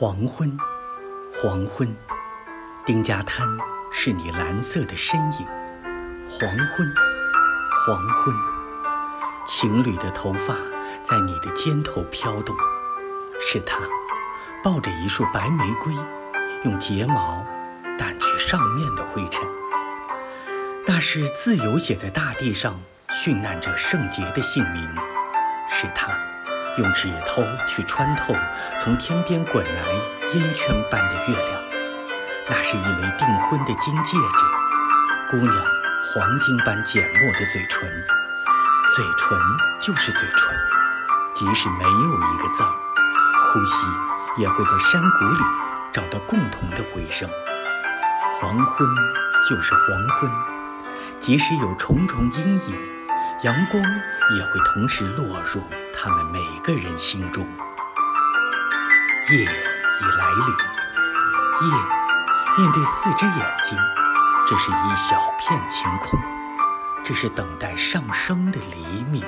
黄昏，黄昏，丁家滩是你蓝色的身影。黄昏，黄昏，情侣的头发在你的肩头飘动，是他抱着一束白玫瑰，用睫毛掸去上面的灰尘。那是自由写在大地上，殉难者圣洁的姓名，是他。用指头去穿透从天边滚来烟圈般的月亮，那是一枚订婚的金戒指。姑娘黄金般缄默的嘴唇，嘴唇就是嘴唇，即使没有一个字，呼吸也会在山谷里找到共同的回声。黄昏就是黄昏，即使有重重阴影，阳光也会同时落入。他们每个人心中，夜已来临。夜面对四只眼睛，这是一小片晴空，这是等待上升的黎明。